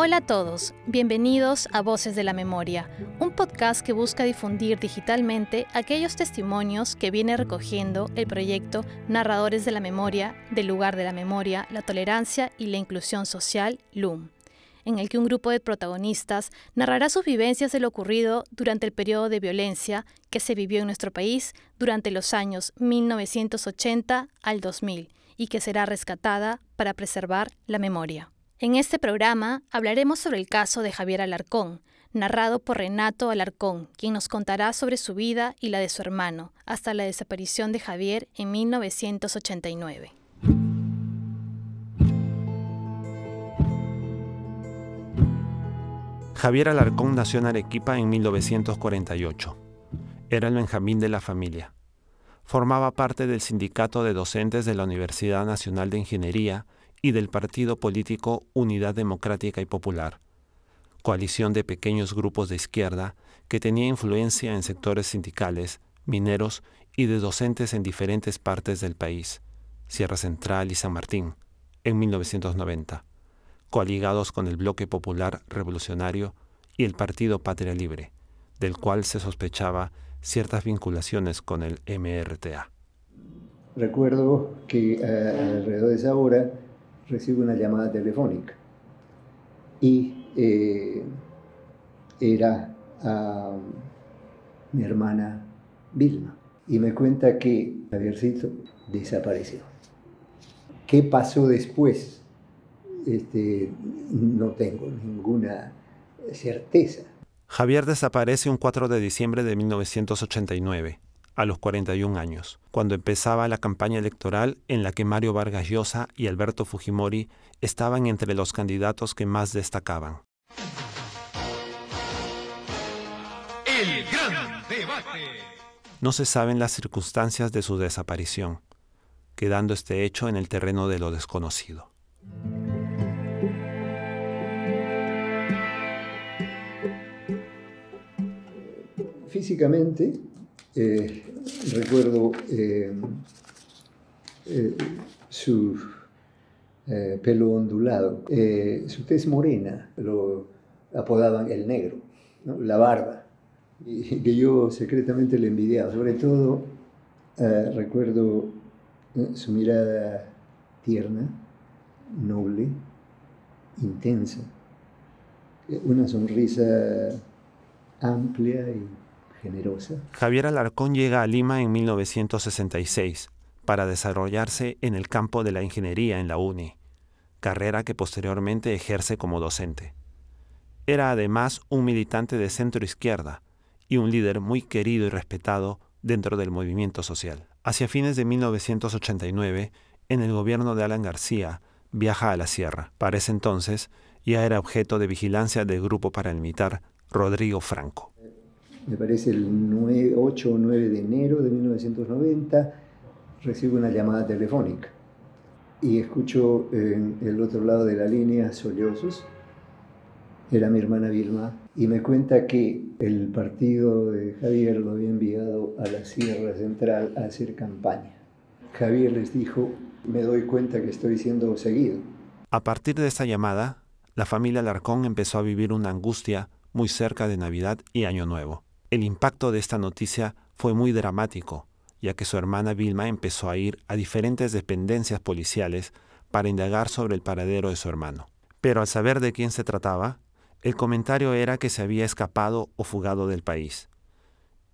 Hola a todos, bienvenidos a Voces de la Memoria, un podcast que busca difundir digitalmente aquellos testimonios que viene recogiendo el proyecto Narradores de la Memoria, del lugar de la memoria, la tolerancia y la inclusión social, LUM, en el que un grupo de protagonistas narrará sus vivencias de lo ocurrido durante el periodo de violencia que se vivió en nuestro país durante los años 1980 al 2000 y que será rescatada para preservar la memoria. En este programa hablaremos sobre el caso de Javier Alarcón, narrado por Renato Alarcón, quien nos contará sobre su vida y la de su hermano, hasta la desaparición de Javier en 1989. Javier Alarcón nació en Arequipa en 1948. Era el Benjamín de la familia. Formaba parte del sindicato de docentes de la Universidad Nacional de Ingeniería y del partido político Unidad Democrática y Popular, coalición de pequeños grupos de izquierda que tenía influencia en sectores sindicales, mineros y de docentes en diferentes partes del país, Sierra Central y San Martín, en 1990, coaligados con el Bloque Popular Revolucionario y el Partido Patria Libre, del cual se sospechaba ciertas vinculaciones con el MRTA. Recuerdo que eh, alrededor de esa hora recibo una llamada telefónica y eh, era a mi hermana Vilma y me cuenta que Javiercito desapareció. ¿Qué pasó después? Este, no tengo ninguna certeza. Javier desaparece un 4 de diciembre de 1989 a los 41 años, cuando empezaba la campaña electoral en la que Mario Vargas Llosa y Alberto Fujimori estaban entre los candidatos que más destacaban. El gran debate. No se saben las circunstancias de su desaparición, quedando este hecho en el terreno de lo desconocido. Físicamente, eh, recuerdo eh, eh, su pelo ondulado, su tez morena, lo apodaban el negro, la barba, y que yo secretamente le envidiaba. Sobre todo recuerdo su mirada tierna, noble, intensa, una sonrisa amplia y Javier Alarcón llega a Lima en 1966 para desarrollarse en el campo de la ingeniería en la UNI, carrera que posteriormente ejerce como docente. Era además un militante de centro izquierda y un líder muy querido y respetado dentro del movimiento social. Hacia fines de 1989, en el gobierno de Alan García, viaja a la sierra. Para ese entonces ya era objeto de vigilancia del grupo paramilitar Rodrigo Franco me parece el 8 o 9 de enero de 1990, recibo una llamada telefónica y escucho en el otro lado de la línea sollozos. Era mi hermana Vilma y me cuenta que el partido de Javier lo había enviado a la Sierra Central a hacer campaña. Javier les dijo, me doy cuenta que estoy siendo seguido. A partir de esta llamada, la familia Larcón empezó a vivir una angustia muy cerca de Navidad y Año Nuevo. El impacto de esta noticia fue muy dramático, ya que su hermana Vilma empezó a ir a diferentes dependencias policiales para indagar sobre el paradero de su hermano. Pero al saber de quién se trataba, el comentario era que se había escapado o fugado del país,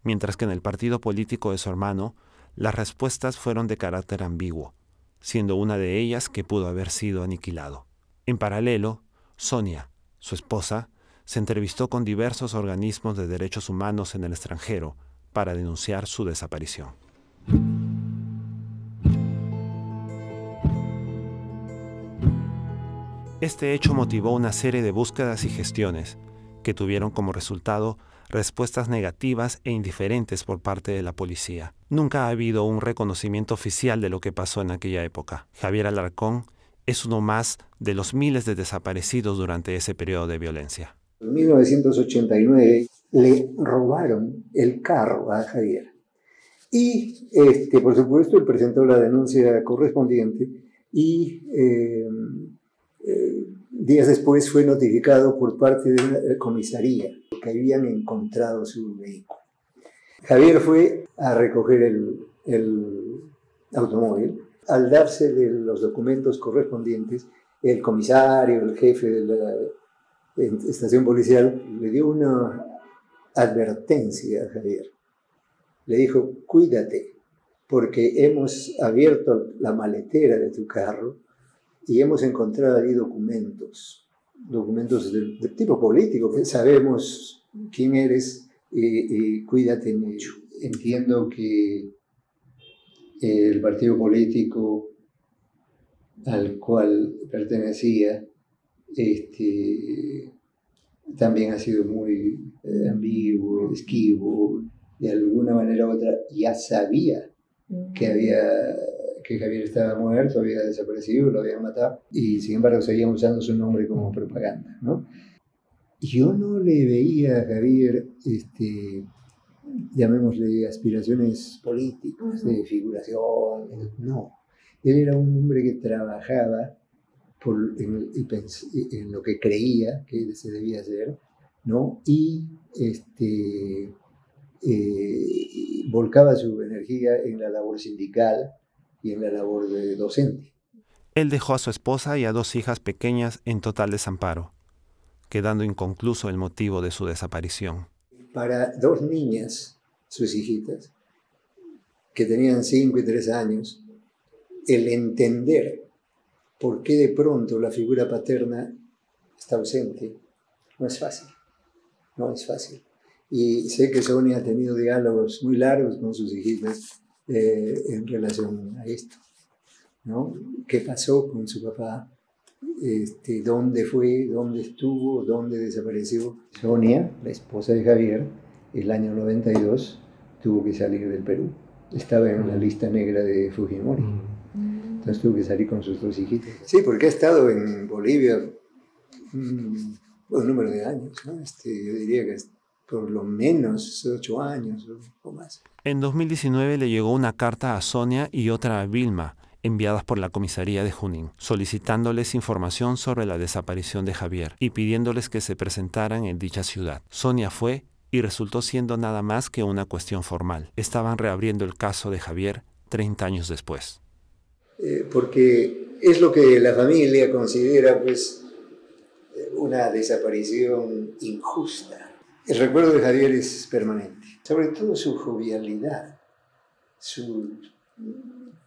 mientras que en el partido político de su hermano, las respuestas fueron de carácter ambiguo, siendo una de ellas que pudo haber sido aniquilado. En paralelo, Sonia, su esposa, se entrevistó con diversos organismos de derechos humanos en el extranjero para denunciar su desaparición. Este hecho motivó una serie de búsquedas y gestiones que tuvieron como resultado respuestas negativas e indiferentes por parte de la policía. Nunca ha habido un reconocimiento oficial de lo que pasó en aquella época. Javier Alarcón es uno más de los miles de desaparecidos durante ese periodo de violencia. En 1989 le robaron el carro a Javier. Y, este, por supuesto, él presentó la denuncia correspondiente y eh, eh, días después fue notificado por parte de una comisaría que habían encontrado su vehículo. Javier fue a recoger el, el automóvil. Al darse de los documentos correspondientes, el comisario, el jefe de la estación policial, le dio una advertencia a Javier. Le dijo, cuídate, porque hemos abierto la maletera de tu carro y hemos encontrado allí documentos, documentos de, tipo político, que sabemos quién eres y, cuídate mucho. Entiendo que el partido político al cual pertenecía este, también ha sido muy eh, ambiguo, esquivo, de alguna manera u otra ya sabía que había que Javier estaba muerto, había desaparecido, lo habían matado, y sin embargo seguían usando su nombre como propaganda, ¿no? Yo no le veía a Javier, este, llamémosle, aspiraciones políticas, de figuración, no. Él era un hombre que trabajaba por, en, en, lo que creía que se debía hacer, ¿no? Y este, eh, volcaba su energía en la labor sindical y en la labor de docente. Él dejó a su esposa y a dos hijas pequeñas en total desamparo, quedando inconcluso el motivo de su desaparición. Para dos niñas, sus hijitas, que tenían cinco y tres años, el entender por qué de pronto la figura paterna está ausente no es fácil. No es fácil. Y sé que Sonia ha tenido diálogos muy largos con sus hijitas eh, en relación a esto. ¿no? ¿Qué pasó con su papá? Este, ¿Dónde fue? ¿Dónde estuvo? ¿Dónde desapareció? Sonia, la esposa de Javier, el año 92 tuvo que salir del Perú. Estaba en la lista negra de Fujimori. Mm. Entonces tuvo que salir con sus dos hijitos. Sí, porque ha estado en Bolivia un, un número de años. ¿no? Este, yo diría que por lo menos ocho años o más. En 2019 le llegó una carta a Sonia y otra a Vilma, enviadas por la comisaría de Junín, solicitándoles información sobre la desaparición de Javier y pidiéndoles que se presentaran en dicha ciudad. Sonia fue y resultó siendo nada más que una cuestión formal. Estaban reabriendo el caso de Javier 30 años después. Eh, porque es lo que la familia considera pues una desaparición injusta el recuerdo de Javier es permanente, sobre todo su jovialidad, su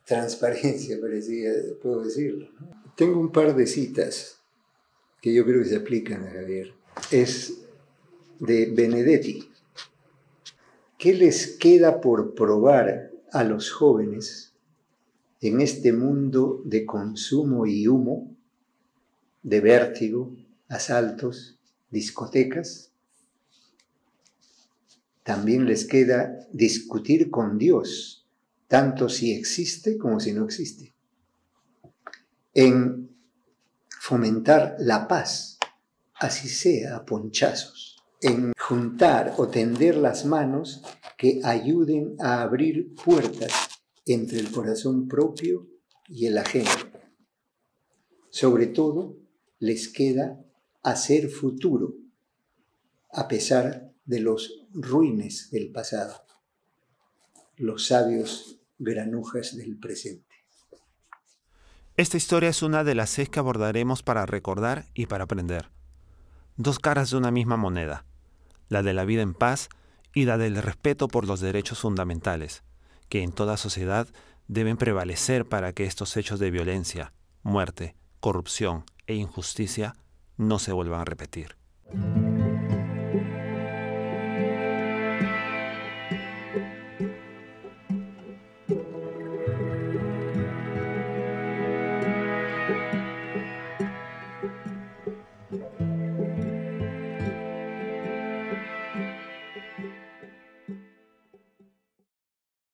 transparencia, parecía, puedo decirlo. Tengo un par de citas que yo creo que se aplican a Javier. Es de Benedetti. ¿Qué les queda por probar a los jóvenes en este mundo de consumo y humo, de vértigo, asaltos, discotecas? también les queda discutir con Dios, tanto si existe como si no existe. En fomentar la paz, así sea a ponchazos. En juntar o tender las manos que ayuden a abrir puertas entre el corazón propio y el ajeno. Sobre todo, les queda hacer futuro, a pesar de los ruines del pasado, los sabios granujas del presente. Esta historia es una de las seis que abordaremos para recordar y para aprender. Dos caras de una misma moneda, la de la vida en paz y la del respeto por los derechos fundamentales, que en toda sociedad deben prevalecer para que estos hechos de violencia, muerte, corrupción e injusticia no se vuelvan a repetir.